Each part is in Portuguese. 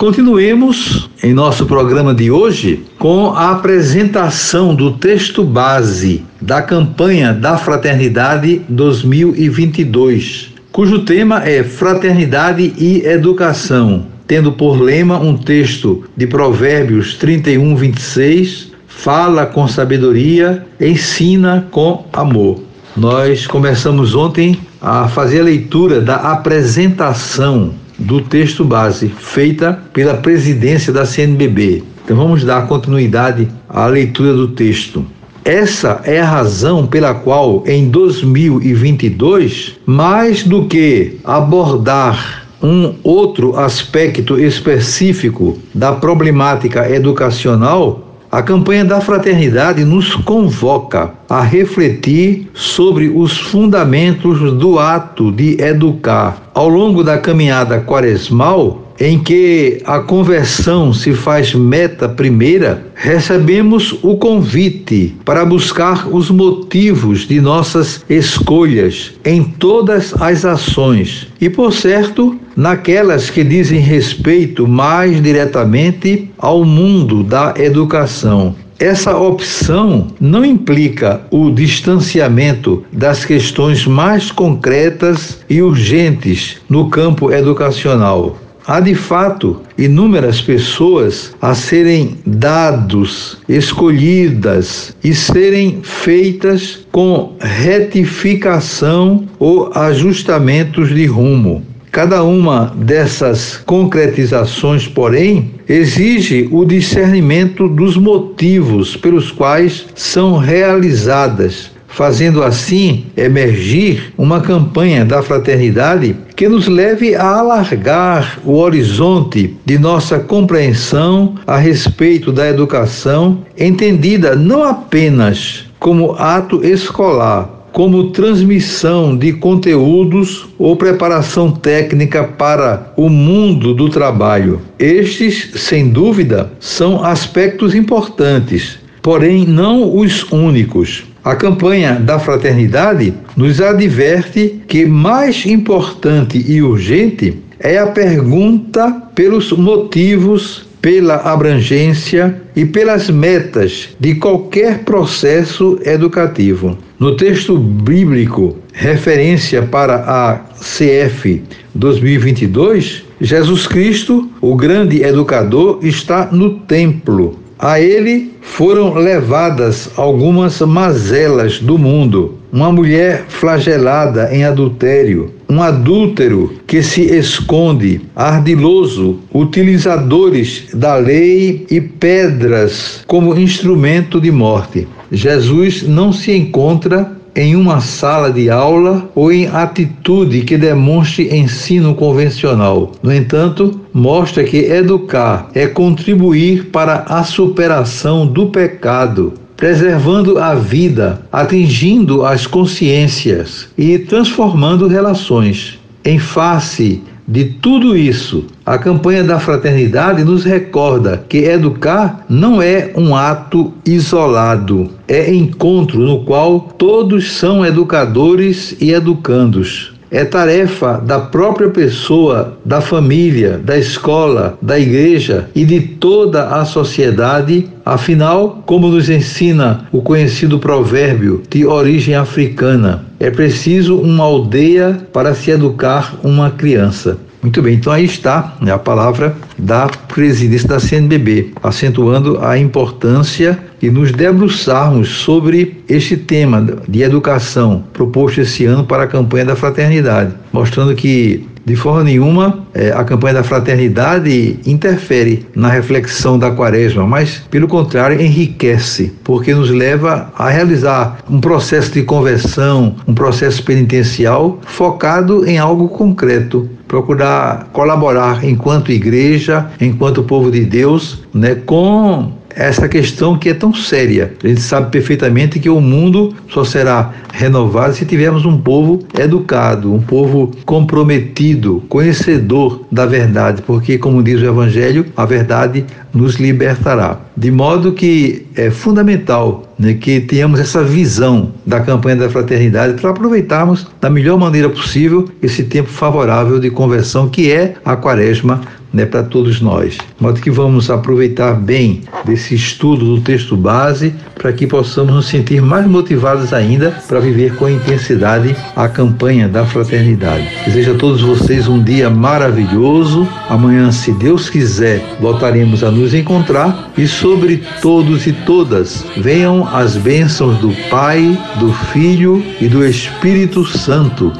Continuemos em nosso programa de hoje com a apresentação do texto base da campanha da Fraternidade 2022, cujo tema é Fraternidade e Educação, tendo por lema um texto de Provérbios 31, 26, fala com sabedoria, ensina com amor. Nós começamos ontem a fazer a leitura da apresentação do texto base, feita pela presidência da CNBB. Então vamos dar continuidade à leitura do texto. Essa é a razão pela qual, em 2022, mais do que abordar um outro aspecto específico da problemática educacional, a campanha da fraternidade nos convoca a refletir sobre os fundamentos do ato de educar. Ao longo da caminhada quaresmal, em que a conversão se faz meta primeira, recebemos o convite para buscar os motivos de nossas escolhas em todas as ações e, por certo, naquelas que dizem respeito mais diretamente ao mundo da educação. Essa opção não implica o distanciamento das questões mais concretas e urgentes no campo educacional. Há de fato inúmeras pessoas a serem dados, escolhidas e serem feitas com retificação ou ajustamentos de rumo. Cada uma dessas concretizações, porém, exige o discernimento dos motivos pelos quais são realizadas, fazendo assim emergir uma campanha da fraternidade que nos leve a alargar o horizonte de nossa compreensão a respeito da educação, entendida não apenas como ato escolar, como transmissão de conteúdos ou preparação técnica para o mundo do trabalho. Estes, sem dúvida, são aspectos importantes, porém não os únicos. A campanha da fraternidade nos adverte que mais importante e urgente é a pergunta pelos motivos pela abrangência e pelas metas de qualquer processo educativo. No texto bíblico, referência para a CF 2022, Jesus Cristo, o grande educador, está no templo. A ele foram levadas algumas mazelas do mundo uma mulher flagelada em adultério, um adúltero que se esconde, ardiloso, utilizadores da lei e pedras como instrumento de morte. Jesus não se encontra em uma sala de aula ou em atitude que demonstre ensino convencional. No entanto, mostra que educar é contribuir para a superação do pecado preservando a vida, atingindo as consciências e transformando relações. Em face de tudo isso, a campanha da fraternidade nos recorda que educar não é um ato isolado, é encontro no qual todos são educadores e educandos. É tarefa da própria pessoa, da família, da escola, da igreja e de toda a sociedade. Afinal, como nos ensina o conhecido provérbio de origem africana, é preciso uma aldeia para se educar uma criança. Muito bem, então aí está né, a palavra da presidência da CNBB, acentuando a importância de nos debruçarmos sobre este tema de educação proposto esse ano para a campanha da fraternidade, mostrando que de forma nenhuma, é, a campanha da fraternidade interfere na reflexão da quaresma, mas, pelo contrário, enriquece, porque nos leva a realizar um processo de conversão, um processo penitencial focado em algo concreto, procurar colaborar enquanto igreja, enquanto povo de Deus, né, com essa questão que é tão séria. A gente sabe perfeitamente que o mundo só será renovado se tivermos um povo educado, um povo comprometido, conhecedor da verdade, porque, como diz o Evangelho, a verdade nos libertará. De modo que é fundamental né, que tenhamos essa visão da campanha da fraternidade para aproveitarmos da melhor maneira possível esse tempo favorável de conversão que é a quaresma né, para todos nós. De modo que vamos aproveitar bem desse estudo do texto base para que possamos nos sentir mais motivados ainda para viver com intensidade a campanha da fraternidade. Desejo a todos vocês um dia maravilhoso. Amanhã, se Deus quiser, voltaremos a nos encontrar e sobre todos e todas venham as bênçãos do Pai, do Filho e do Espírito Santo.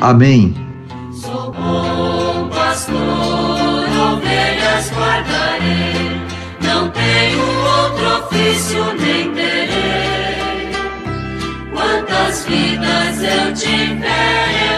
Amém. Ofício nem terei. Quantas vidas eu tiver